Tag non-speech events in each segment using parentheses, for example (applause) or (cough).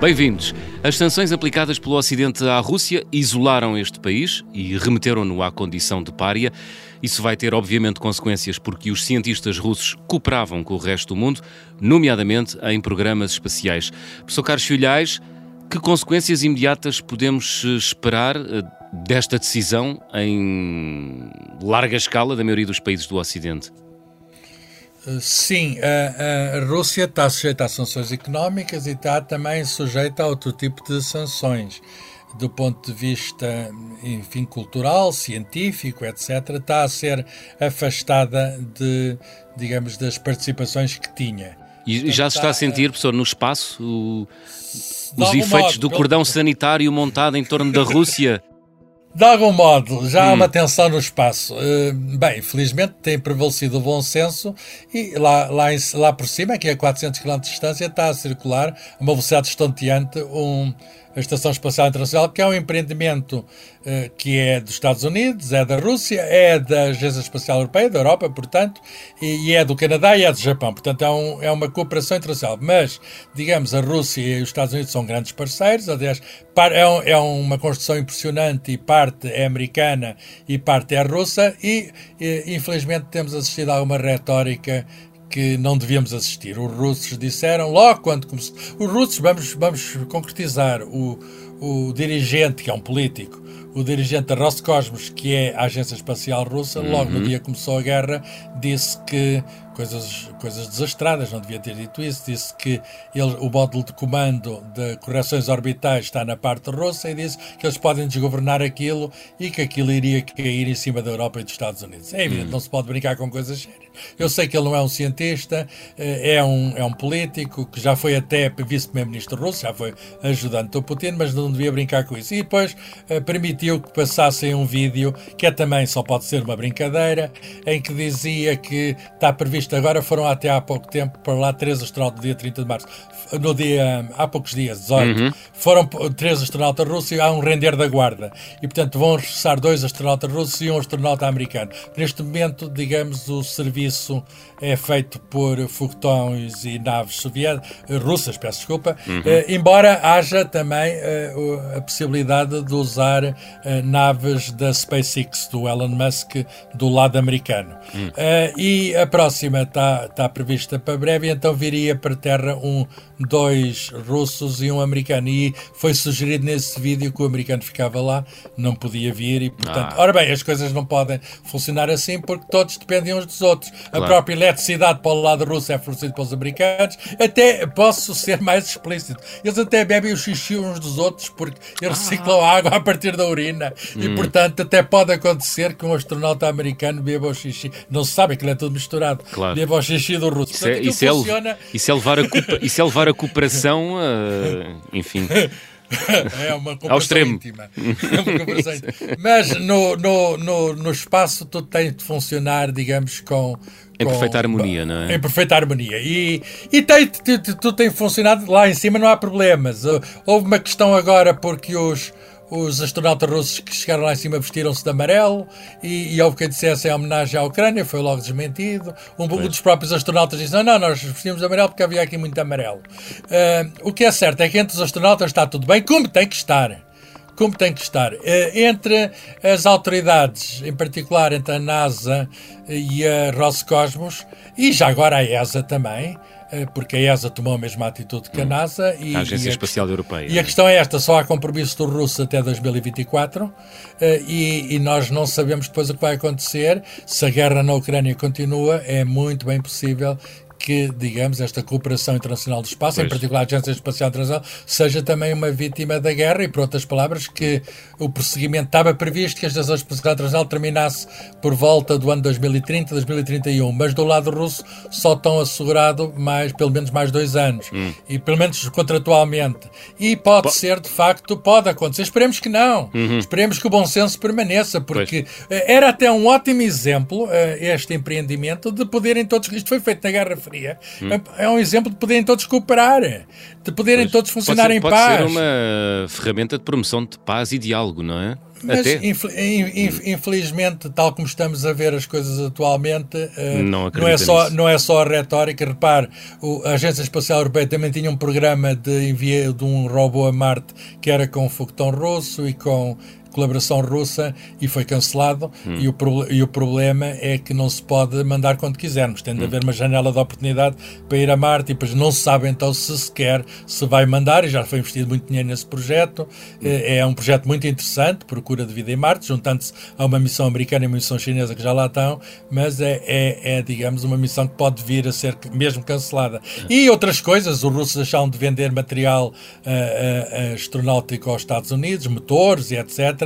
Bem-vindos. As sanções aplicadas pelo Ocidente à Rússia isolaram este país e remeteram-no à condição de pária. Isso vai ter, obviamente, consequências porque os cientistas russos cooperavam com o resto do mundo, nomeadamente em programas espaciais. Professor Carlos Filhais, que consequências imediatas podemos eh, esperar eh, desta decisão em larga escala da maioria dos países do Ocidente? Sim, a, a, Rússia está sujeita a sanções económicas e está também sujeita a outro tipo de sanções. Do ponto de vista, enfim, cultural, científico, etc., está a ser afastada de, digamos, das participações que tinha. E já se está a sentir, professor, no espaço, o, os efeitos modo, do cordão sanitário montado em torno da Rússia (laughs) de algum modo, já hum. há uma tensão no espaço. Uh, bem, felizmente tem prevalecido o bom senso e lá, lá, em, lá por cima, aqui a 400 km de distância, está a circular a uma velocidade estonteante um, a Estação Espacial Internacional, que é um empreendimento uh, que é dos Estados Unidos, é da Rússia, é da Agência Espacial Europeia, da Europa, portanto, e, e é do Canadá e é do Japão. Portanto, é, um, é, uma cooperação internacional. Mas, digamos, a Rússia e os Estados Unidos são grandes parceiros, aliás, par, é, um, é, uma construção impressionante e parte é americana e parte é russa, e, e infelizmente temos assistido a alguma retórica que não devíamos assistir. Os russos disseram logo quando começou. Os russos, vamos, vamos concretizar, o, o dirigente, que é um político, o dirigente da Roscosmos, que é a agência espacial russa, uhum. logo no dia que começou a guerra, disse que coisas, coisas desastradas, não devia ter dito isso. Disse que ele, o módulo de comando de correções orbitais está na parte russa e disse que eles podem desgovernar aquilo e que aquilo iria cair em cima da Europa e dos Estados Unidos. É evidente, hum. não se pode brincar com coisas sérias. Eu sei que ele não é um cientista, eh, é um, é um político que já foi até vice-primeiro-ministro russo, já foi ajudante do Putin, mas não devia brincar com isso. E depois permitiu que passassem um vídeo, que é também só pode ser uma brincadeira, em que dizia que está previsto isto agora foram até há pouco tempo para lá três astronautas, no dia 30 de março, no dia, há poucos dias, 18, uhum. foram três astronautas russos e há um render da guarda. E, portanto, vão regressar dois astronautas russos e um astronauta americano. Neste momento, digamos, o serviço é feito por foguetões e naves soviéticas, russas, peço desculpa, uhum. eh, embora haja também eh, a possibilidade de usar naves da SpaceX, do Elon Musk, do lado americano. Uhum. e a próxima está, está prevista para breve, então viria para terra um, dois russos e um americano. E foi sugerido nesse vídeo que o americano ficava lá, não podia vir, e portanto, ah. ora bem, as coisas não podem funcionar assim porque todos dependem uns dos outros. Claro. A própria eletricidade para o lado russo é fornecida pelos americanos. Até posso ser mais explícito, eles até bebem o xixi uns dos outros porque eles ah. reciclam a água a partir da urina, hum. e portanto, até pode acontecer que um astronauta americano beba o xixi. Não se sabe, aquilo é tudo misturado. Claro. Devo ao xixi do russo. Isso, é, isso, funciona... é, isso, é levar a (laughs) isso é levar a cooperação, uh, enfim. é uma comparação íntima. É uma comparação íntima. Mas no, no, no, no espaço tudo tem de funcionar, digamos, com, em perfeita harmonia, não é? Em perfeita harmonia. E, e tem, tudo tem funcionado lá em cima, não há problemas. Houve uma questão agora porque os, os astronautas russos que chegaram lá em cima vestiram-se de amarelo e, e houve quem dissesse em homenagem à Ucrânia, foi logo desmentido. Um, um dos próprios astronautas disse: não, não, nós vestimos de amarelo porque havia aqui muito amarelo. Uh, o que é certo é que entre os astronautas está tudo bem, como tem que estar. Como tem que estar. Uh, entre as autoridades, em particular entre a NASA e a Roscosmos, e já agora a ESA também, porque a ESA tomou a mesma atitude que a hum. NASA. E, a Agência e a, Espacial Europeia. E a questão é esta: só há compromisso do russo até 2024 eh, e, e, nós não sabemos depois o que vai acontecer. Se a guerra na Ucrânia continua, é muito bem possível que, digamos, esta cooperação internacional do espaço, pois. em particular a Agência Espacial Internacional, seja também uma vítima da guerra e, por outras palavras, que o prosseguimento estava previsto que a Agência Espacial Internacional terminasse por volta do ano 2030, 2031, mas do lado russo só estão assegurado mais, pelo menos mais dois anos, hum. e pelo menos contratualmente. E pode po ser, de facto, pode acontecer. Esperemos que não. Uhum. Esperemos que o bom senso permaneça, porque pois. Eh, era até um ótimo exemplo, eh, este empreendimento, de poderem todos. Isto foi feito na Guerra Hum. É, é um exemplo de poderem todos cooperar, de poderem pois. todos funcionar ser, em pode paz. Pode ser uma ferramenta de promoção de paz e diálogo, não é? Mas infelizmente, tal como estamos a ver as coisas atualmente, uh, não, não, é só, não é só a retórica. Repare, o, a Agência Espacial Europeia também tinha um programa de envio de um robô a Marte que era com foguetão russo e com colaboração russa e foi cancelado. Hum. E, o e o problema é que não se pode mandar quando quisermos. Tem de hum. haver uma janela de oportunidade para ir a Marte e depois não se sabe então se sequer se vai mandar. E já foi investido muito dinheiro nesse projeto. Hum. É, um projeto muito interessante, procura de vida em Marte, juntando-se a uma missão americana e uma missão chinesa que já lá estão, mas é, é, é digamos, uma missão que pode vir a ser mesmo cancelada. E outras coisas, os russos deixaram de vender material uh, uh, astronáutico aos Estados Unidos, motores e etc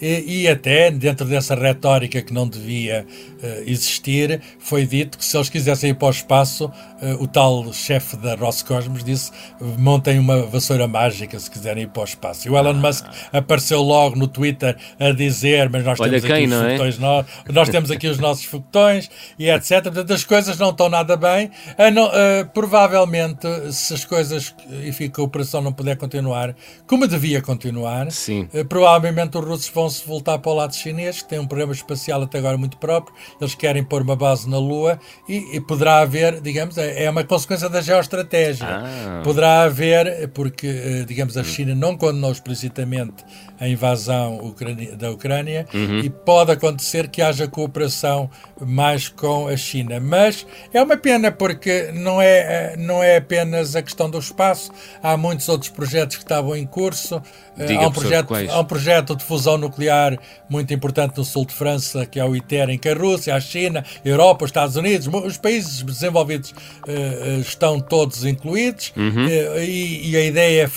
e, e até dentro dessa retórica que não devia uh, existir, foi dito que se eles quisessem ir para o espaço, uh, o tal chefe da Roscosmos disse: montem uma vassoura mágica se quiserem ir para o espaço. E o Elon ah. Musk apareceu logo no Twitter a dizer: Mas nós Olha temos quem, aqui os é? foguetões, é? nós, nós temos aqui os nossos foguetões e etc. Portanto, as coisas não estão nada bem. Não, provavelmente, se as coisas, enfim, a operação não puder continuar como devia continuar, Sim. provavelmente os russos vão se voltar para o lado chinês, que tem um programa espacial até agora muito próprio. Eles querem pôr uma base na Lua e, e poderá haver, digamos, é, é uma consequência da geoestratégia. Ah. Poderá haver, porque, eh, digamos, a China não condenou explicitamente a invasão da Ucrânia uhum. e pode acontecer que haja cooperação mais com a China. Mas é uma pena porque não é, eh, não é apenas a questão do espaço, há muitos outros projetos que estavam em curso. Eh, há um, projeto, há um projeto de fusão nuclear muito importante no sul de França, que é o ITER, em que a Rússia, a China, a Europa, os Estados Unidos, os países desenvolvidos uh, estão todos incluídos uhum. uh, e, e, a ideia é,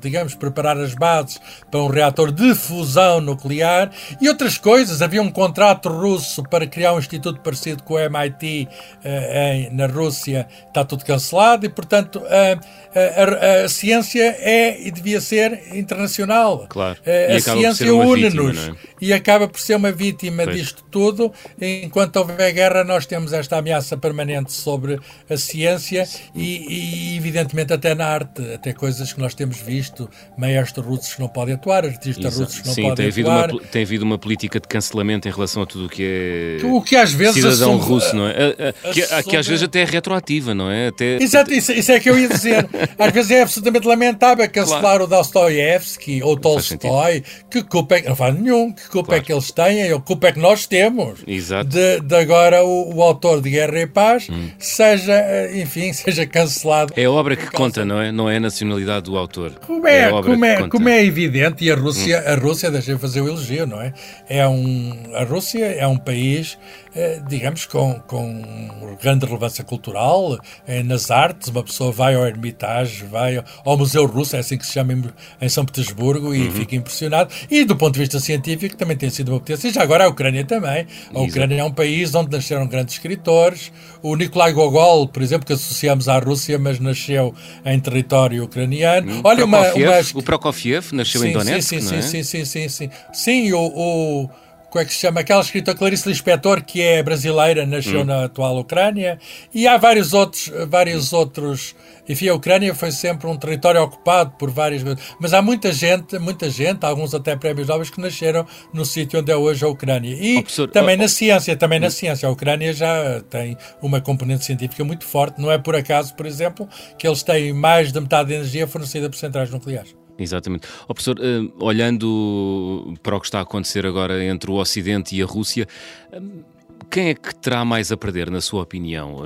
digamos, preparar as bases para um reator de fusão nuclear e outras coisas. Havia um contrato russo para criar um instituto parecido com o MIT uh, em, na Rússia, está tudo cancelado e, portanto, a, a, ciência é e devia ser internacional. Claro. A, a ciência une-nos é? e acaba por ser uma vítima pois. disto tudo. Enquanto houver guerra, nós temos esta ameaça permanente sobre a ciência e, e, evidentemente, até na arte, até coisas que nós temos visto, maestros russos que não podem atuar, artistas Exato. russos que não Sim, podem tem atuar. Havido uma, tem havido uma política de cancelamento em relação a tudo o que é o que às vezes cidadão assume, russo, não é? que, que, às vezes até é retroativa, não é? Até... Exato, isso, isso é que eu ia dizer. (laughs) Às vezes é absolutamente lamentável cancelar claro. o Dostoiévski ou Tolstói. Que culpa é que. Não faz nenhum. Que culpa é claro. é que eles têm? A culpa é que nós temos. Exato. De, de agora o, o, autor de Guerra e Paz hum. seja, eh, enfim, (laughs) seja cancelado. É a obra que conta, não é? Não é a nacionalidade do autor. Como é, é como, é, como é evidente, e a Rússia, hum. a Rússia, deixa eu fazer o elogio, não é? é um, a Rússia é um país eh, digamos, com, com grande relevância cultural, eh, nas artes. Uma pessoa vai ao Hermitage, vai ao Museu Russo, é assim que se chama em, São Petersburgo, e uhum. fica impressionado. E do ponto de vista científico, também tem sido uma potência. E já agora a Ucrânia também. A Ucrânia é um país onde nasceram grandes escritores. O Nikolai Gogol, por exemplo, que associamos à Rússia, mas nasceu em território ucraniano. Hum, Olha, uma, uma... O Prokofiev nasceu sim, em Donetsk, sim, sim, não é? Sim, sim, sim, sim. Sim, o, o como é que se chama? Aquela escritora Clarice Lispector, que é brasileira, nasceu hum. na atual Ucrânia, e há vários outros, vários outros. Enfim, a Ucrânia foi sempre um território ocupado por várias mas há muita gente, muita gente, alguns até prémios nobres que nasceram no sítio onde é hoje a Ucrânia. E oh, também oh, na ciência, também na hum. ciência. A Ucrânia já tem uma componente científica muito forte. Não é por acaso, por exemplo, que eles têm mais de metade da energia fornecida por centrais nucleares. Exatamente. Oh, professor, uh, olhando para o que está a acontecer agora entre o Ocidente e a Rússia, uh, quem é que terá mais a perder, na sua opinião?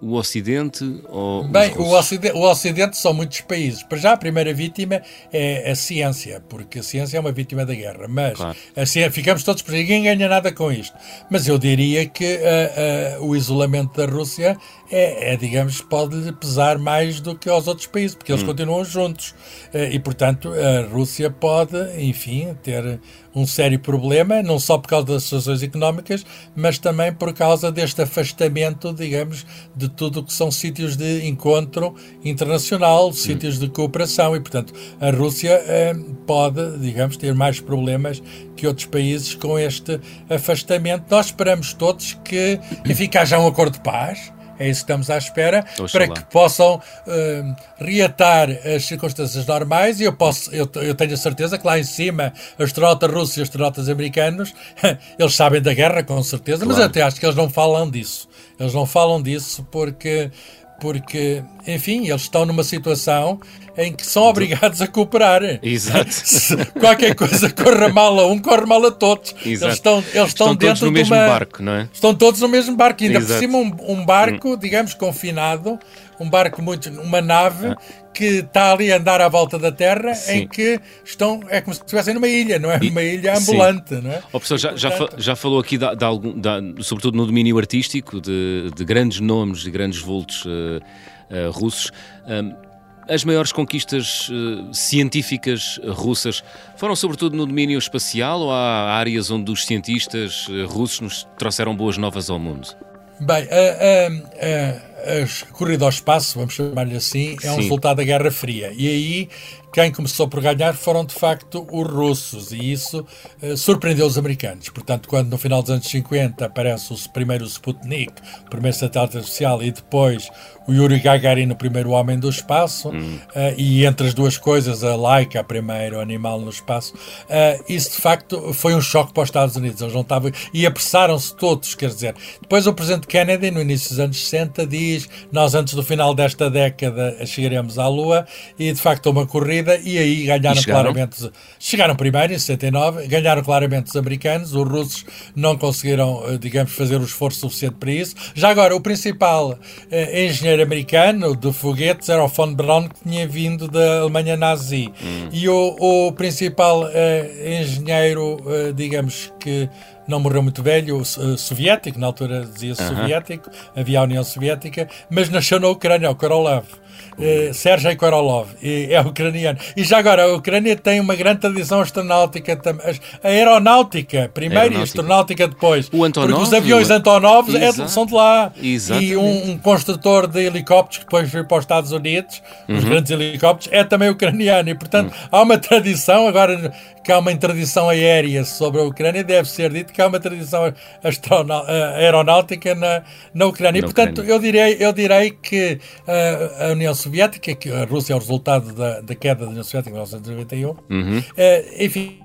O Ocidente ou Bem, o Ocidente, o Ocidente são muitos países. Para já, a primeira vítima é a ciência, porque a ciência é uma vítima da guerra. Mas claro. a ciência, ficamos todos por ninguém ganha nada com isto. Mas eu diria que uh, uh, o isolamento da Rússia é, é digamos, pode pesar mais do que aos outros países, porque eles hum. continuam juntos. Uh, e, portanto, a Rússia pode, enfim, ter um sério problema, não só por causa das situações económicas, mas também por causa deste afastamento, digamos, de tudo o que são sítios de encontro internacional, sítios de cooperação e, portanto, a Rússia eh, pode, digamos, ter mais problemas que outros países com este afastamento. Nós esperamos todos que, enfim, que haja um acordo de paz, é isso que estamos à espera, Oxalá. para que possam uh, reatar as circunstâncias normais. E eu, posso, eu, eu tenho a certeza que lá em cima, astronautas russos e astronautas americanos, (laughs) eles sabem da guerra, com certeza, claro. mas até acho que eles não falam disso. Eles não falam disso porque porque, enfim, eles estão numa situação em que são obrigados a cooperar. Exato. (laughs) Se qualquer coisa corra mal a um, corre mal a todos. Exato. Eles estão, eles estão, estão dentro todos no mesmo uma... barco, não é? Estão todos no mesmo barco, ainda Exato. por cima um, um barco, hum. digamos, confinado, um barco muito, uma nave ah. que está ali a andar à volta da Terra, Sim. em que estão, é como se estivessem numa ilha, não é? Uma ilha ambulante, Sim. não é? O professor já, já, já falou aqui, de, de algum, de, sobretudo no domínio artístico, de, de grandes nomes, de grandes vultos uh, uh, russos. Um, as maiores conquistas uh, científicas russas foram sobretudo no domínio espacial ou há áreas onde os cientistas russos nos trouxeram boas novas ao mundo? Bem, a, a, a corrida ao espaço, vamos chamar-lhe assim, é um Sim. resultado da Guerra Fria. E aí quem começou por ganhar foram de facto os russos e isso uh, surpreendeu os americanos. Portanto, quando no final dos anos 50 aparece o primeiro Sputnik, o primeiro satélite artificial e depois o Yuri Gagarin, o primeiro homem do espaço, hum. uh, e entre as duas coisas a Laika, o primeiro animal no espaço, uh, isso de facto foi um choque para os Estados Unidos. Eles não estavam e apressaram-se todos, quer dizer. Depois o presidente Kennedy, no início dos anos 60, diz: Nós antes do final desta década chegaremos à Lua, e de facto uma corrida e aí ganharam e claramente. Chegaram primeiro em 69, ganharam claramente os americanos, os russos não conseguiram, eh, digamos, fazer o esforço suficiente para isso. Já agora, o principal eh, engenheiro americano de foguetes era o von Braun, que tinha vindo da Alemanha nazi. Hum. E o, o principal eh, engenheiro, eh, digamos que não morreu muito velho, uh, soviético, na altura dizia-se uh -huh. soviético, havia a União Soviética, mas nasceu na Ucrânia, o Korolev eh, Sergei Korolov, é ucraniano. E já agora, a Ucrânia tem uma grande tradição astronáutica, a aeronáutica primeiro aeronáutica. e a astronáutica depois. O Antonov, porque os aviões Antonov é, são de lá. Exatamente. E um, um, construtor de helicópteros que depois veio para os Estados Unidos, uhum. os grandes helicópteros, é também ucraniano. E portanto uhum. há uma tradição, agora que há uma tradição aérea sobre a Ucrânia, deve ser dito que há uma tradição eh, aeronáutica na, na Ucrânia. E portanto eu direi, eu direi que uh, a União Soviética, que a Rússia é o resultado da, da queda da União Soviética em 1991. Uhum. Uh, enfim,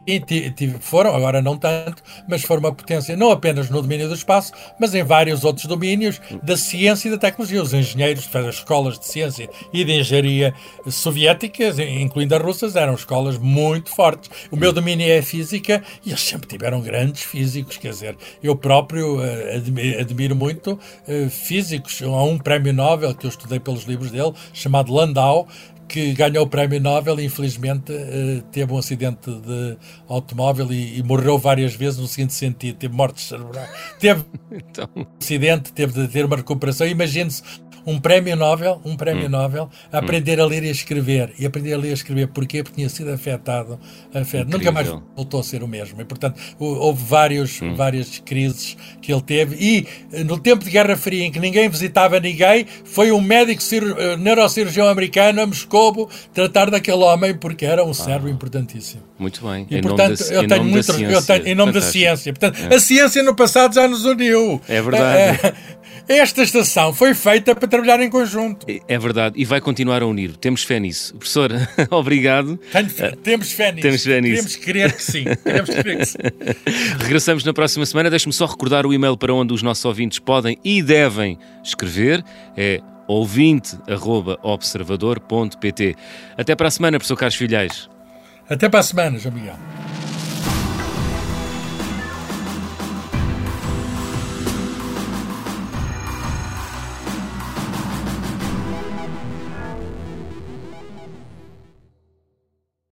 foram, agora não tanto, mas foram uma potência não apenas no domínio do espaço, mas em vários outros domínios da ciência e da tecnologia. Os engenheiros, as escolas de ciência e de engenharia soviéticas, incluindo as russas, eram escolas muito fortes. O meu domínio é a física e eles sempre tiveram grandes físicos, quer dizer, eu próprio uh, admiro, admiro, muito uh, físicos. Há um prémio Nobel que eu estudei pelos livros dele, chamado Landau, que ganhou o prémio Nobel e infelizmente eh, teve um acidente de automóvel e, e, morreu várias vezes no seguinte sentido, teve mortes cerebrais. Teve (laughs) então... um acidente, teve de ter uma recuperação. Imagine-se um prémio Nobel, um prémio hum. Nobel, a aprender hum. a ler e a escrever. E aprender a ler e a escrever porquê? Porque tinha sido afetado, afetado. nunca mais voltou a ser o mesmo. E, portanto, houve vários, hum. várias crises que ele teve. E eh, no tempo de Guerra Fria, em que ninguém visitava ninguém, foi um médico uh, neurocirurgião americano a Tratar daquele homem porque era um ah. servo importantíssimo. Muito bem. E, em portanto, da, eu tenho muito. Eu tenho, em nome Fantástico. da ciência. Portanto, é. a ciência no passado já nos uniu. É verdade. É, esta estação foi feita para trabalhar em conjunto. É verdade, e vai continuar a unir. Temos fé nisso. Professor, (laughs) obrigado. Fé. Uh, temos fé nisso. Temos fé nisso. Queremos crer que sim. (laughs) Queremos crer que sim. Regressamos na próxima semana. Deixe-me só recordar o e-mail para onde os nossos ouvintes podem e devem escrever. É ouvinte.observador.pt. Até para a semana, professor Carlos Filhais. Até para a semana, João Miguel.